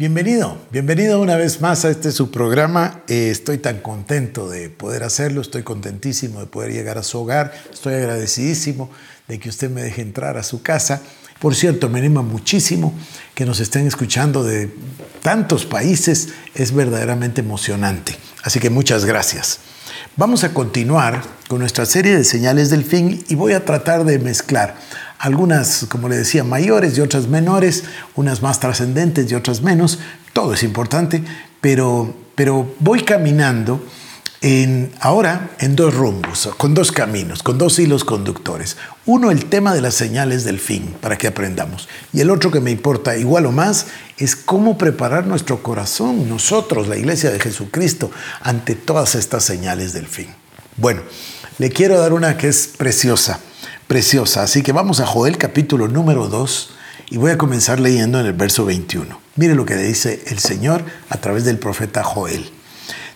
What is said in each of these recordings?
Bienvenido, bienvenido una vez más a este su programa. Eh, estoy tan contento de poder hacerlo, estoy contentísimo de poder llegar a su hogar, estoy agradecidísimo de que usted me deje entrar a su casa. Por cierto, me anima muchísimo que nos estén escuchando de tantos países, es verdaderamente emocionante. Así que muchas gracias. Vamos a continuar con nuestra serie de señales del fin y voy a tratar de mezclar algunas, como le decía, mayores y otras menores, unas más trascendentes y otras menos, todo es importante, pero, pero voy caminando en, ahora en dos rumbos, con dos caminos, con dos hilos conductores. Uno, el tema de las señales del fin, para que aprendamos. Y el otro que me importa igual o más es cómo preparar nuestro corazón, nosotros, la iglesia de Jesucristo, ante todas estas señales del fin. Bueno, le quiero dar una que es preciosa preciosa. Así que vamos a Joel capítulo número 2 y voy a comenzar leyendo en el verso 21. Mire lo que dice el Señor a través del profeta Joel.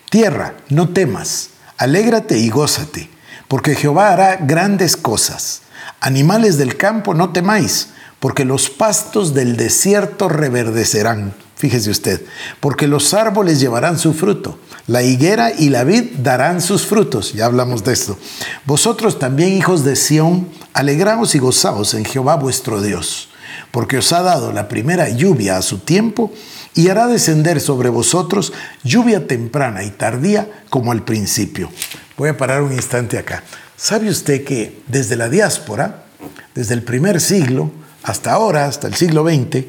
Tierra, no temas, alégrate y gózate, porque Jehová hará grandes cosas. Animales del campo, no temáis, porque los pastos del desierto reverdecerán. Fíjese usted, porque los árboles llevarán su fruto, la higuera y la vid darán sus frutos. Ya hablamos de esto. Vosotros también, hijos de Sión, alegraos y gozaos en Jehová vuestro Dios, porque os ha dado la primera lluvia a su tiempo y hará descender sobre vosotros lluvia temprana y tardía como al principio. Voy a parar un instante acá. ¿Sabe usted que desde la diáspora, desde el primer siglo hasta ahora, hasta el siglo XX,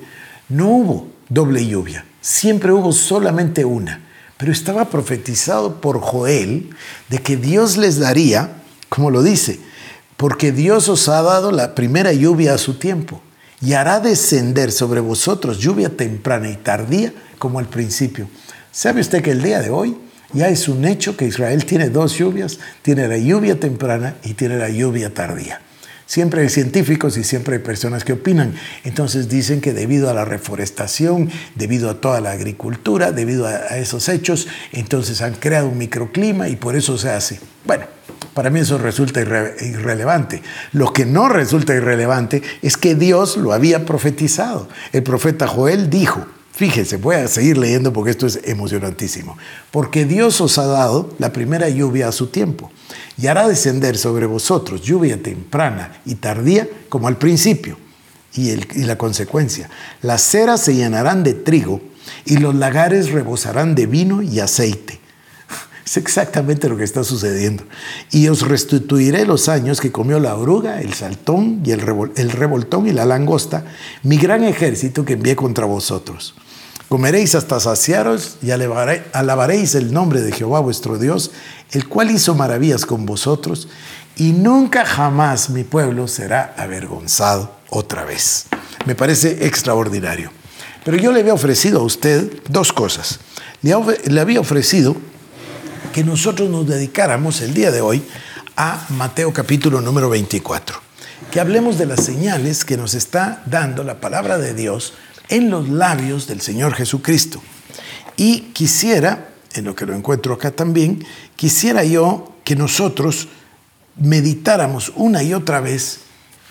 no hubo doble lluvia. Siempre hubo solamente una. Pero estaba profetizado por Joel de que Dios les daría, como lo dice, porque Dios os ha dado la primera lluvia a su tiempo y hará descender sobre vosotros lluvia temprana y tardía como al principio. ¿Sabe usted que el día de hoy ya es un hecho que Israel tiene dos lluvias? Tiene la lluvia temprana y tiene la lluvia tardía. Siempre hay científicos y siempre hay personas que opinan. Entonces dicen que debido a la reforestación, debido a toda la agricultura, debido a, esos hechos, entonces han creado un microclima y por eso se hace. Bueno, para mí eso resulta irrelevante. Lo que no resulta irrelevante es que Dios lo había profetizado. El profeta Joel dijo, Fíjese, voy a seguir leyendo porque esto es emocionantísimo. Porque Dios os ha dado la primera lluvia a su tiempo y hará descender sobre vosotros lluvia temprana y tardía como al principio. Y, y la consecuencia, las ceras se llenarán de trigo y los lagares rebosarán de vino y aceite. Es exactamente lo que está sucediendo. Y os restituiré los años que comió la oruga, el saltón y el, revoltón y la langosta, mi gran ejército que envié contra vosotros. Comeréis hasta saciaros y alabaréis el nombre de Jehová vuestro Dios, el cual hizo maravillas con vosotros, y nunca jamás mi pueblo será avergonzado otra vez. Me parece extraordinario. Pero yo le había ofrecido a usted dos cosas. Le había ofrecido que nosotros nos dedicáramos el día de hoy a Mateo capítulo número 24, que hablemos de las señales que nos está dando la palabra de Dios en los labios del Señor Jesucristo. Y quisiera, en lo que lo encuentro acá también, quisiera yo que nosotros meditáramos una y otra vez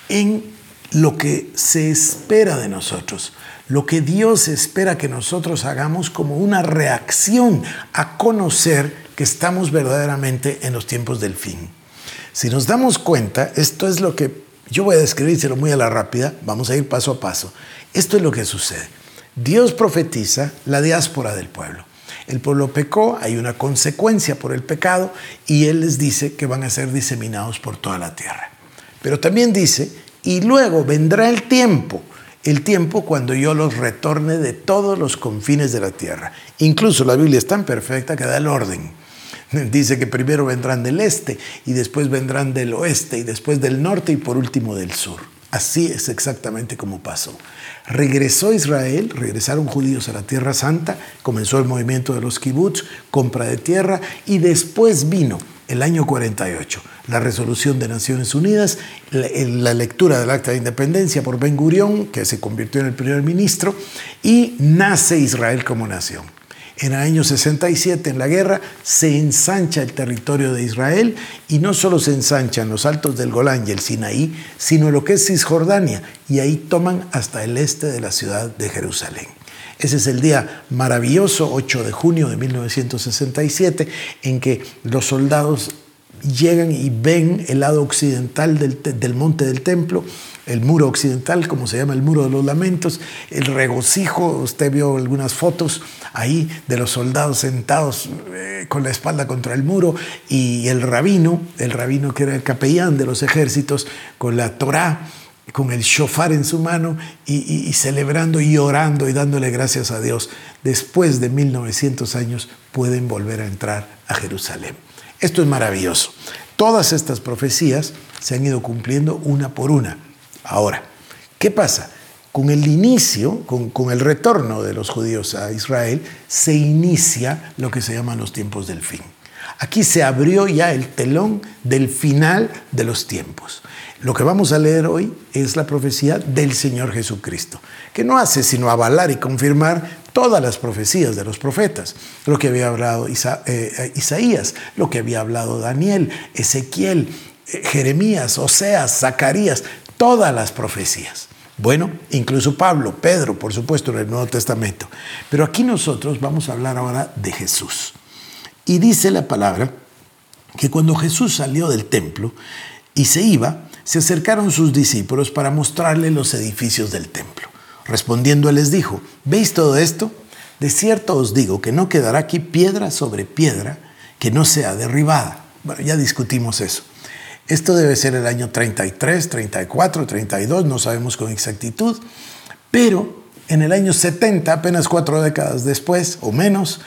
en lo que se espera de nosotros, lo que Dios espera que nosotros hagamos como una reacción a conocer que estamos verdaderamente en los tiempos del fin. Si nos damos cuenta, esto es lo que yo voy a describírselo muy a la rápida, vamos a ir paso a paso. Esto es lo que sucede. Dios profetiza la diáspora del pueblo. El pueblo pecó, hay una consecuencia por el pecado y Él les dice que van a ser diseminados por toda la tierra. Pero también dice, y luego vendrá el tiempo, el tiempo cuando yo los retorne de todos los confines de la tierra. Incluso la Biblia es tan perfecta que da el orden. Dice que primero vendrán del este y después vendrán del oeste y después del norte y por último del sur. Así es exactamente como pasó. Regresó Israel, regresaron judíos a la Tierra Santa, comenzó el movimiento de los kibbutz, compra de tierra, y después vino el año 48, la resolución de Naciones Unidas, la, lectura del Acta de Independencia por Ben Gurión, que se convirtió en el primer ministro, y nace Israel como nación. En el año 67, en la guerra, se ensancha el territorio de Israel y no solo se ensancha en los altos del Golán y el Sinaí, sino lo que es Cisjordania, y ahí toman hasta el este de la ciudad de Jerusalén. Ese es el día maravilloso, 8 de junio de 1967, en que los soldados llegan y ven el lado occidental del, monte del templo, el muro occidental, como se llama el muro de los lamentos, el regocijo, usted vio algunas fotos ahí de los soldados sentados eh, con la espalda contra el muro y el rabino, el rabino que era el capellán de los ejércitos, con la Torá, con el shofar en su mano y, y celebrando y orando y dándole gracias a Dios. Después de 1900 años pueden volver a entrar a Jerusalén. Esto es maravilloso. Todas estas profecías se han ido cumpliendo una por una. Ahora, ¿qué pasa? Con el inicio, con, el retorno de los judíos a Israel, se inicia lo que se llaman los tiempos del fin. Aquí se abrió ya el telón del final de los tiempos. Lo que vamos a leer hoy es la profecía del Señor Jesucristo, que no hace sino avalar y confirmar todas las profecías de los profetas, lo que había hablado eh, Isaías, lo que había hablado Daniel, Ezequiel, eh, Jeremías, Oseas, Zacarías, todas las profecías. Bueno, incluso Pablo, Pedro, por supuesto, en el Nuevo Testamento. Pero aquí nosotros vamos a hablar ahora de Jesús. Y dice la palabra que cuando Jesús salió del templo y se iba, se acercaron sus discípulos para mostrarle los edificios del templo. Respondiendo él les dijo, ¿veis todo esto? De cierto os digo que no quedará aquí piedra sobre piedra que no sea derribada. Bueno, ya discutimos eso. Esto debe ser el año 33, 34, 32, no sabemos con exactitud, pero en el año 70, apenas cuatro décadas después o menos,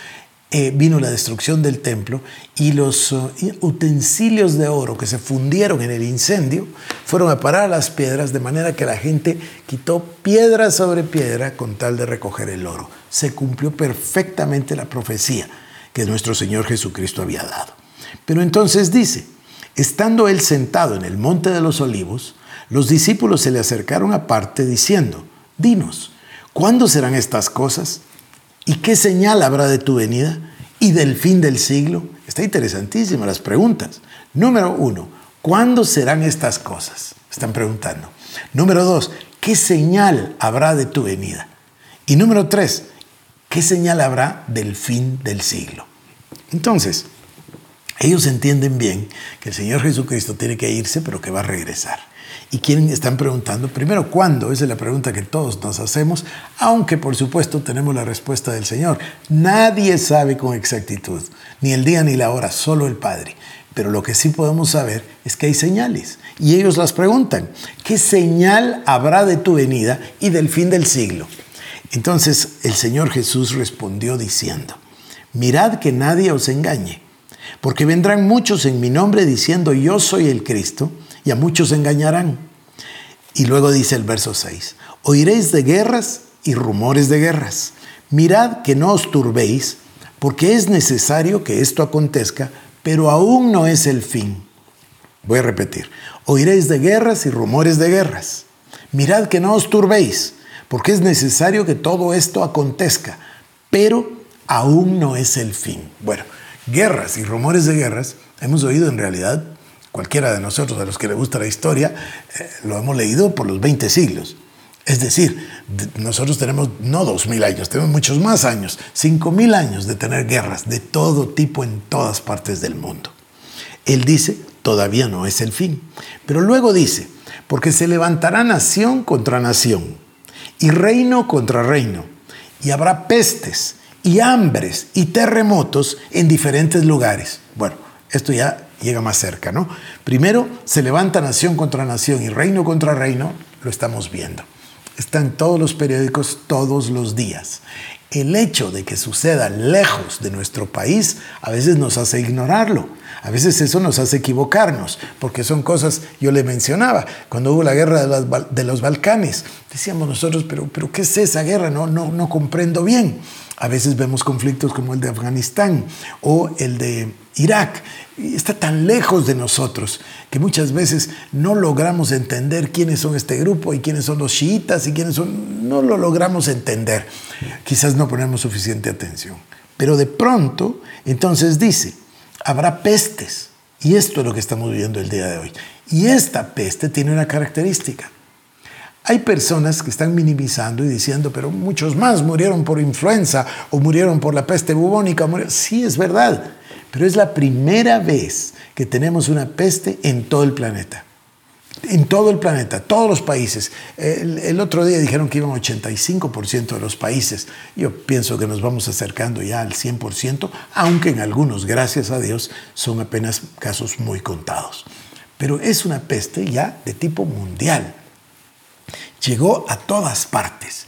eh, vino la destrucción del templo y los uh, utensilios de oro que se fundieron en el incendio fueron a parar a las piedras de manera que la gente quitó piedra sobre piedra con tal de recoger el oro. Se cumplió perfectamente la profecía que nuestro Señor Jesucristo había dado. Pero entonces dice, estando él sentado en el monte de los olivos, los discípulos se le acercaron aparte diciendo, dinos, ¿cuándo serán estas cosas? ¿Y qué señal habrá de tu venida y del fin del siglo? Está interesantísima las preguntas. Número uno, ¿cuándo serán estas cosas? Están preguntando. Número dos, ¿qué señal habrá de tu venida? Y número tres, ¿qué señal habrá del fin del siglo? Entonces, ellos entienden bien que el Señor Jesucristo tiene que irse, pero que va a regresar. ¿Y quieren están preguntando? Primero, ¿cuándo? Esa es la pregunta que todos nos hacemos, aunque por supuesto tenemos la respuesta del Señor. Nadie sabe con exactitud, ni el día ni la hora, solo el Padre. Pero lo que sí podemos saber es que hay señales. Y ellos las preguntan, ¿qué señal habrá de tu venida y del fin del siglo? Entonces el Señor Jesús respondió diciendo, mirad que nadie os engañe, porque vendrán muchos en mi nombre diciendo yo soy el Cristo y a muchos engañarán. Y luego dice el verso 6, oiréis de guerras y rumores de guerras. Mirad que no os turbéis, porque es necesario que esto acontezca, pero aún no es el fin. Voy a repetir, oiréis de guerras y rumores de guerras. Mirad que no os turbéis, porque es necesario que todo esto acontezca, pero aún no es el fin. Bueno, guerras y rumores de guerras hemos oído en realidad cualquiera de nosotros, a los que le gusta la historia, eh, lo hemos leído por los 20 siglos. Es decir, nosotros tenemos no 2.000 años, tenemos muchos más años, 5.000 años de tener guerras de todo tipo en todas partes del mundo. Él dice, todavía no es el fin. Pero luego dice, porque se levantará nación contra nación y reino contra reino, y habrá pestes y hambres y terremotos en diferentes lugares. Bueno, esto ya llega más cerca, ¿no? Primero se levanta nación contra nación y reino contra reino, lo estamos viendo. Está en todos los periódicos todos los días. El hecho de que suceda lejos de nuestro país a veces nos hace ignorarlo. A veces eso nos hace equivocarnos, porque son cosas, yo le mencionaba, cuando hubo la guerra de, los Balcanes, decíamos nosotros, pero, pero ¿qué es esa guerra? No, no, no comprendo bien. A veces vemos conflictos como el de Afganistán o el de Irak. Está tan lejos de nosotros que muchas veces no logramos entender quiénes son este grupo y quiénes son los chiitas y quiénes son... No lo logramos entender. Quizás no ponemos suficiente atención. Pero de pronto, entonces dice, habrá pestes. Y esto es lo que estamos viviendo el día de hoy. Y esta peste tiene una característica. Hay personas que están minimizando y diciendo, pero muchos más murieron por influenza o murieron por la peste bubónica. Sí, es verdad, pero es la primera vez que tenemos una peste en todo el planeta. En todo el planeta, todos los países. El, otro día dijeron que iban 85% de los países. Yo pienso que nos vamos acercando ya al 100%, aunque en algunos, gracias a Dios, son apenas casos muy contados. Pero es una peste ya de tipo mundial llegó a todas partes.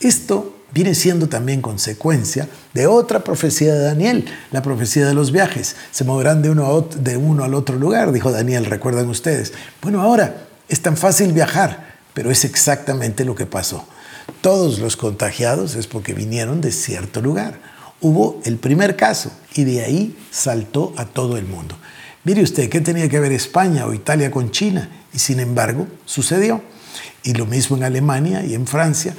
Esto viene siendo también consecuencia de otra profecía de Daniel, la profecía de los viajes. Se moverán de uno, de uno al otro lugar, dijo Daniel, recuerdan ustedes. Bueno, ahora es tan fácil viajar, pero es exactamente lo que pasó. Todos los contagiados es porque vinieron de cierto lugar. Hubo el primer caso y de ahí saltó a todo el mundo. Mire usted, ¿qué tenía que ver España o Italia con China? Y sin embargo, sucedió y lo mismo en Alemania y en Francia.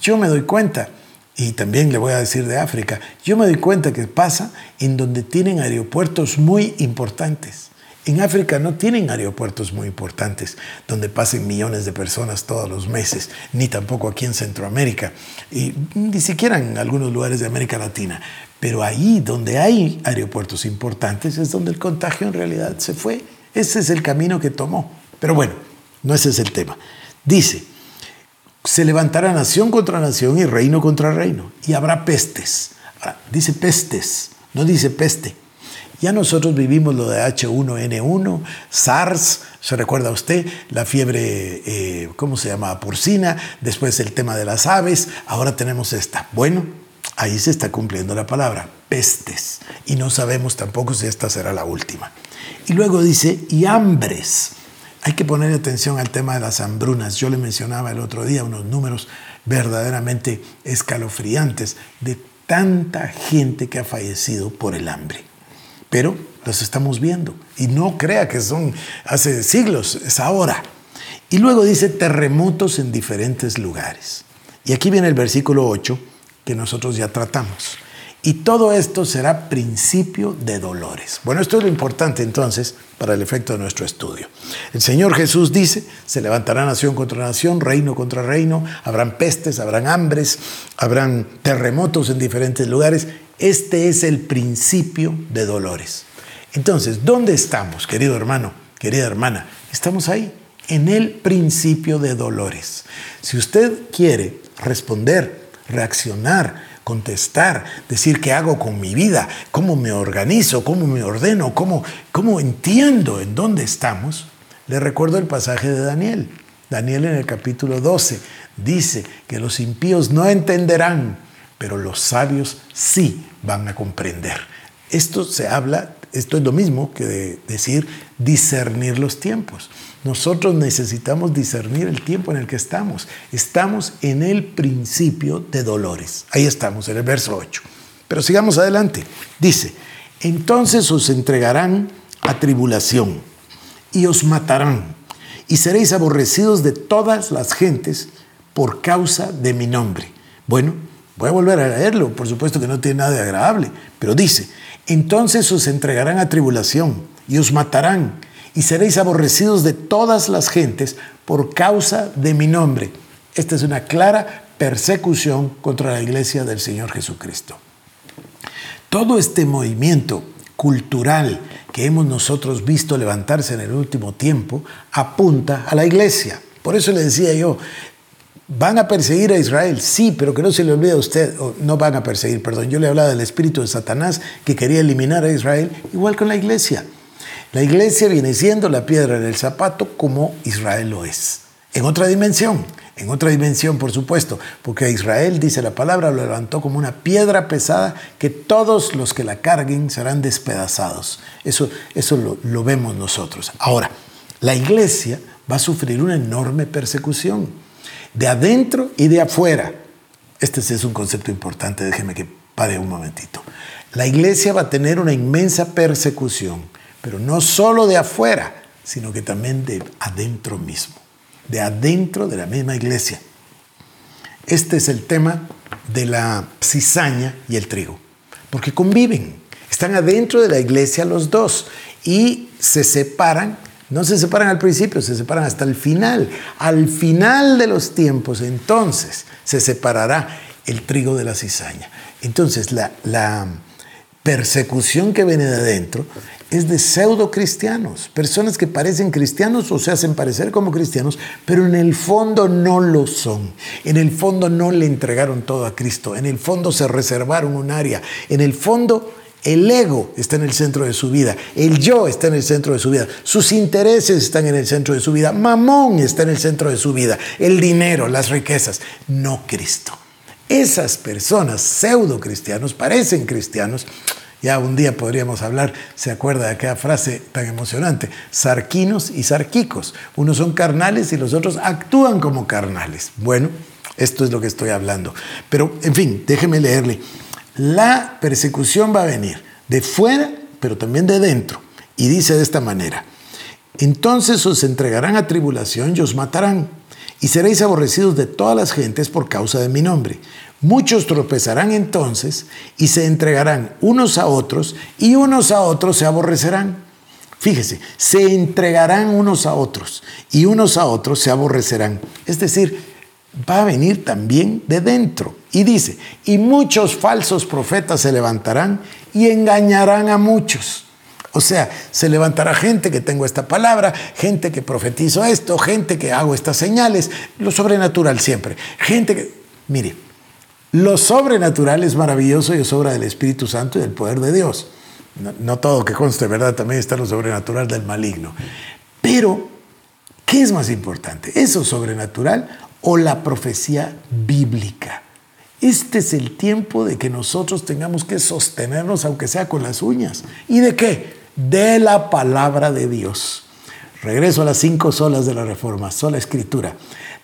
Yo me doy cuenta, y también le voy a decir de África, yo me doy cuenta que pasa en donde tienen aeropuertos muy importantes. En África no tienen aeropuertos muy importantes donde pasen millones de personas todos los meses, ni tampoco aquí en Centroamérica, y ni siquiera en algunos lugares de América Latina. Pero ahí donde hay aeropuertos importantes es donde el contagio en realidad se fue. Ese es el camino que tomó. Pero bueno, no ese es el tema. Dice, se levantará nación contra nación y reino contra reino, y habrá pestes. dice pestes, no dice peste. Ya nosotros vivimos lo de H1N1, SARS, se recuerda usted, la fiebre, eh, ¿cómo se llama? Porcina, después el tema de las aves, ahora tenemos esta. Bueno, ahí se está cumpliendo la palabra, pestes, y no sabemos tampoco si esta será la última. Y luego dice, y hambres. Hay que poner atención al tema de las hambrunas. Yo le mencionaba el otro día unos números verdaderamente escalofriantes de tanta gente que ha fallecido por el hambre. Pero los estamos viendo. Y no crea que son hace siglos, es ahora. Y luego dice terremotos en diferentes lugares. Y aquí viene el versículo 8 que nosotros ya tratamos. Y todo esto será principio de dolores. Bueno, esto es lo importante entonces para el efecto de nuestro estudio. El Señor Jesús dice, se levantará nación contra nación, reino contra reino, habrán pestes, habrán hambres, habrán terremotos en diferentes lugares. Este es el principio de dolores. Entonces, ¿dónde estamos, querido hermano, querida hermana? Estamos ahí, en el principio de dolores. Si usted quiere responder, reaccionar, contestar, decir qué hago con mi vida, cómo me organizo, cómo me ordeno, cómo, cómo entiendo en dónde estamos, le recuerdo el pasaje de Daniel. Daniel en el capítulo 12 dice que los impíos no entenderán, pero los sabios sí van a comprender. Esto se habla, esto es lo mismo que decir discernir los tiempos. Nosotros necesitamos discernir el tiempo en el que estamos. Estamos en el principio de dolores. Ahí estamos, en el verso 8. Pero sigamos adelante. Dice, entonces os entregarán a tribulación y os matarán y seréis aborrecidos de todas las gentes por causa de mi nombre. Bueno, voy a volver a leerlo, por supuesto que no tiene nada de agradable, pero dice, entonces os entregarán a tribulación y os matarán y seréis aborrecidos de todas las gentes por causa de mi nombre. Esta es una clara persecución contra la iglesia del Señor Jesucristo. Todo este movimiento cultural que hemos nosotros visto levantarse en el último tiempo apunta a la iglesia. Por eso le decía yo, ¿van a perseguir a Israel? Sí, pero que no se le olvide a usted, no van a perseguir, perdón, yo le hablaba del espíritu de Satanás que quería eliminar a Israel, igual con la iglesia. La iglesia viene siendo la piedra en el zapato como Israel lo es. En otra dimensión, en otra dimensión por supuesto, porque a Israel, dice la palabra, lo levantó como una piedra pesada que todos los que la carguen serán despedazados. Eso, eso lo, lo vemos nosotros. Ahora, la iglesia va a sufrir una enorme persecución, de adentro y de afuera. Este es un concepto importante, déjeme que pare un momentito. La iglesia va a tener una inmensa persecución pero no solo de afuera, sino que también de adentro mismo, de adentro de la misma iglesia. Este es el tema de la cizaña y el trigo, porque conviven, están adentro de la iglesia los dos y se separan No se separan al principio, se separan hasta el final. Al final de los tiempos, entonces, se separará el trigo de la cizaña. Entonces, la, persecución que viene de adentro es de pseudo cristianos, personas que parecen cristianos o se hacen parecer como cristianos, pero en el fondo no lo son. En el fondo no le entregaron todo a Cristo, en el fondo se reservaron un área, en el fondo el ego está en el centro de su vida, el yo está en el centro de su vida, sus intereses están en el centro de su vida, mamón está en el centro de su vida, el dinero, las riquezas, no Cristo. Esas personas pseudo cristianos, parecen cristianos, ya un día podríamos hablar, se acuerda de aquella frase tan emocionante, sarquinos y sarquicos. Unos son carnales y los otros actúan como carnales. Bueno, esto es lo que estoy hablando. Pero, en fin, déjeme leerle. La persecución va a venir de fuera, pero también de dentro. Y dice de esta manera, entonces os entregarán a tribulación y os matarán, y seréis aborrecidos de todas las gentes por causa de mi nombre. Muchos tropezarán entonces y se entregarán unos a otros y unos a otros se aborrecerán. Fíjese, se entregarán unos a otros y unos a otros se aborrecerán. Es decir, va a venir también de dentro. Y dice, y muchos falsos profetas se levantarán y engañarán a muchos. O sea, se levantará gente que tengo esta palabra, gente que profetizo esto, gente que hago estas señales, lo sobrenatural siempre. Gente que, mire, lo sobrenatural es maravilloso y es obra del Espíritu Santo y del poder de Dios. No, todo que conste, ¿verdad? También está lo sobrenatural del maligno. Pero, ¿qué es más importante? ¿Eso sobrenatural o la profecía bíblica? Este es el tiempo de que nosotros tengamos que sostenernos, aunque sea con las uñas. ¿Y de qué? De la palabra de Dios. Regreso a las cinco solas de la Reforma, sola escritura.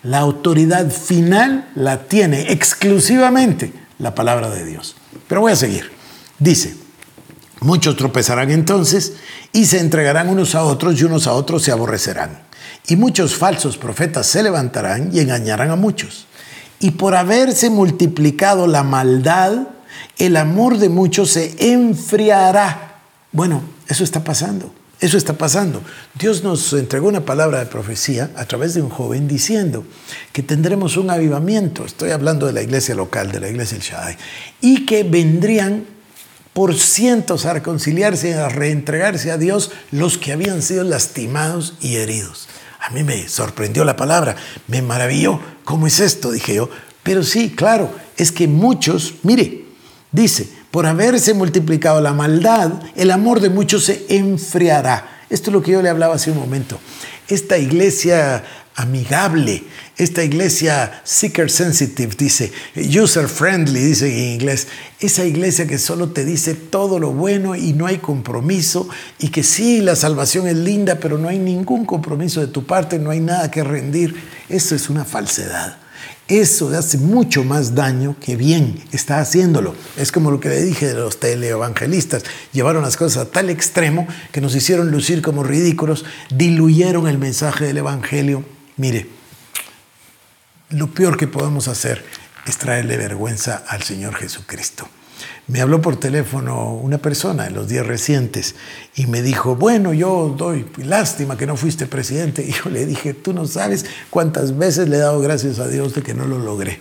La autoridad final la tiene exclusivamente la palabra de Dios. Pero voy a seguir. Dice, muchos tropezarán entonces y se entregarán unos a otros y unos a otros se aborrecerán. Y muchos falsos profetas se levantarán y engañarán a muchos. Y por haberse multiplicado la maldad, el amor de muchos se enfriará. Bueno, eso está pasando. Eso está pasando. Dios nos entregó una palabra de profecía a través de un joven diciendo que tendremos un avivamiento. Estoy hablando de la iglesia local, de la iglesia El Shaddai. Y que vendrían por cientos a reconciliarse, a reentregarse a Dios los que habían sido lastimados y heridos. A mí me sorprendió la palabra, me maravilló. ¿Cómo es esto? Dije yo. Pero sí, claro, es que muchos, mire, dice, por haberse multiplicado la maldad, el amor de muchos se enfriará. Esto es lo que yo le hablaba hace un momento. Esta iglesia amigable, esta iglesia seeker sensitive, dice, user friendly, dice en inglés, esa iglesia que solo te dice todo lo bueno y no hay compromiso, y que sí, la salvación es linda, pero no hay ningún compromiso de tu parte, no hay nada que rendir, eso es una falsedad. Eso hace mucho más daño que bien está haciéndolo. Es como lo que le dije de los teleevangelistas. Llevaron las cosas a tal extremo que nos hicieron lucir como ridículos, diluyeron el mensaje del Evangelio. Mire, lo peor que podemos hacer es traerle vergüenza al Señor Jesucristo. Me habló por teléfono una persona en los días recientes y me dijo, bueno, yo doy lástima que no fuiste presidente. Y yo le dije, tú no sabes cuántas veces le he dado gracias a Dios de que no lo logré.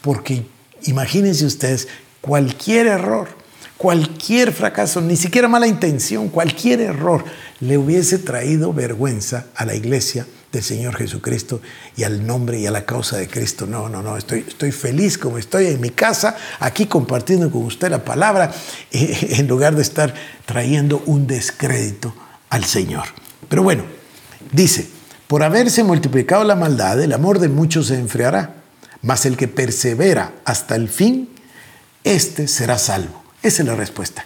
Porque imagínense ustedes, cualquier error, cualquier fracaso, ni siquiera mala intención, cualquier error le hubiese traído vergüenza a la iglesia del Señor Jesucristo y al nombre y a la causa de Cristo. No, no, no, estoy, estoy feliz como estoy en mi casa, aquí compartiendo con usted la palabra, en lugar de estar trayendo un descrédito al Señor. Pero bueno, dice, por haberse multiplicado la maldad, el amor de muchos se enfriará, mas el que persevera hasta el fin, éste será salvo. Esa es la respuesta.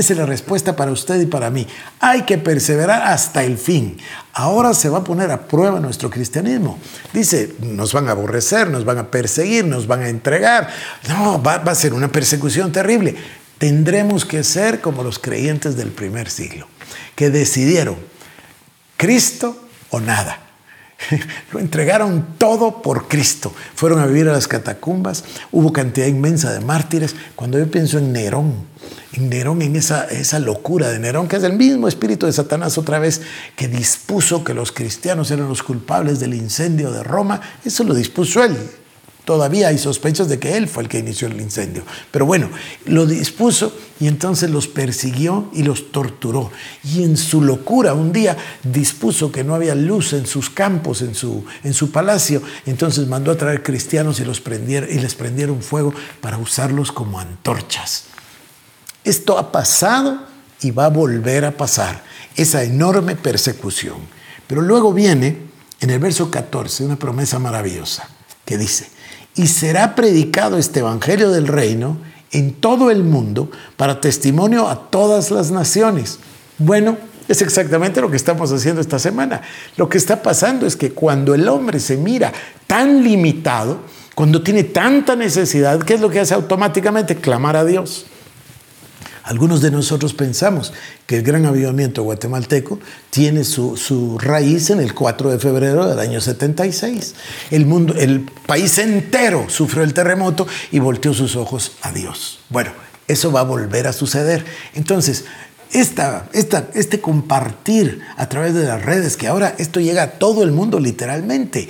Esa es la respuesta para usted y para mí. Hay que perseverar hasta el fin. Ahora se va a poner a prueba nuestro cristianismo. Dice, nos van a aborrecer, nos van a perseguir, nos van a entregar. No, va, va a ser una persecución terrible. Tendremos que ser como los creyentes del primer siglo, que decidieron Cristo o nada. Lo entregaron todo por Cristo. Fueron a vivir a las catacumbas. Hubo cantidad inmensa de mártires. Cuando yo pienso en Nerón, en Nerón, en esa, esa locura de Nerón, que es el mismo espíritu de Satanás otra vez, que dispuso que los cristianos eran los culpables del incendio de Roma, eso lo dispuso él. Todavía hay sospechas de que él fue el que inició el incendio. Pero bueno, lo dispuso y entonces los persiguió y los torturó. Y en su locura un día dispuso que no había luz en sus campos, en su, en su palacio. Entonces mandó a traer cristianos y, los y les prendieron fuego para usarlos como antorchas. Esto ha pasado y va a volver a pasar, esa enorme persecución. Pero luego viene en el verso 14 una promesa maravillosa que dice, y será predicado este Evangelio del Reino en todo el mundo para testimonio a todas las naciones. Bueno, es exactamente lo que estamos haciendo esta semana. Lo que está pasando es que cuando el hombre se mira tan limitado, cuando tiene tanta necesidad, ¿qué es lo que hace automáticamente? Clamar a Dios. Algunos de nosotros pensamos que el gran avivamiento guatemalteco tiene su, raíz en el 4 de febrero del año 76. El, mundo, el país entero sufrió el terremoto y volteó sus ojos a Dios. Bueno, eso va a volver a suceder. Entonces, esta, esta, este compartir a través de las redes, que ahora esto llega a todo el mundo literalmente,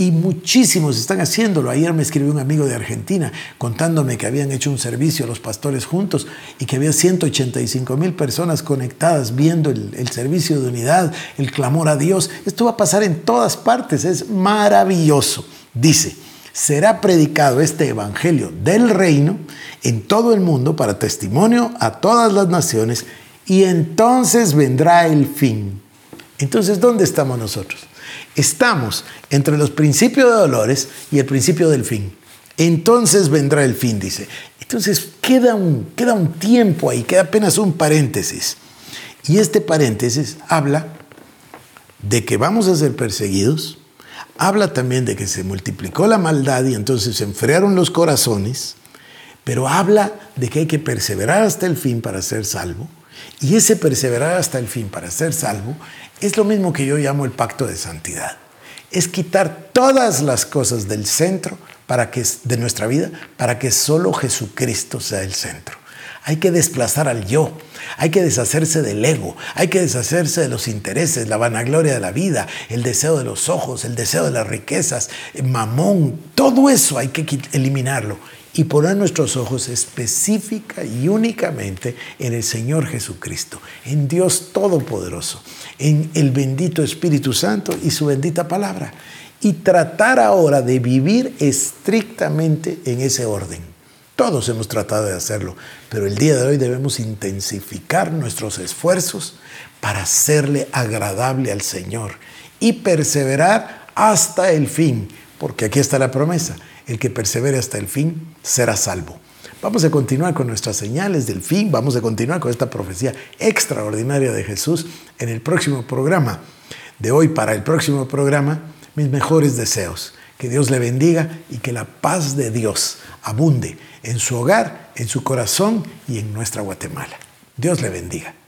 y muchísimos están haciéndolo. Ayer me escribió un amigo de Argentina contándome que habían hecho un servicio a los pastores juntos y que había 185 mil personas conectadas viendo el, el servicio de unidad, el clamor a Dios. Esto va a pasar en todas partes, es maravilloso. Dice, será predicado este evangelio del reino en todo el mundo para testimonio a todas las naciones y entonces vendrá el fin. Entonces, ¿dónde estamos nosotros? Estamos entre los principios de dolores y el principio del fin. Entonces vendrá el fin, dice. Entonces queda un, queda un tiempo ahí, queda apenas un paréntesis. Y este paréntesis habla de que vamos a ser perseguidos, habla también de que se multiplicó la maldad y entonces se enfriaron los corazones, pero habla de que hay que perseverar hasta el fin para ser salvo. Y ese perseverar hasta el fin para ser salvo es lo mismo que yo llamo el pacto de santidad. Es quitar todas las cosas del centro para que, de nuestra vida para que solo Jesucristo sea el centro. Hay que desplazar al yo, hay que deshacerse del ego, hay que deshacerse de los intereses, la vanagloria de la vida, el deseo de los ojos, el deseo de las riquezas, mamón, todo eso hay que eliminarlo y poner nuestros ojos específica y únicamente en el Señor Jesucristo, en Dios Todopoderoso, en el bendito Espíritu Santo y su bendita palabra. Y tratar ahora de vivir estrictamente en ese orden. Todos hemos tratado de hacerlo, pero el día de hoy debemos intensificar nuestros esfuerzos para hacerle agradable al Señor y perseverar hasta el fin, porque aquí está la promesa el que persevere hasta el fin será salvo. Vamos a continuar con nuestras señales del fin, vamos a continuar con esta profecía extraordinaria de Jesús en el próximo programa. De hoy para el próximo programa, mis mejores deseos. Que Dios le bendiga y que la paz de Dios abunde en su hogar, en su corazón y en nuestra Guatemala. Dios le bendiga.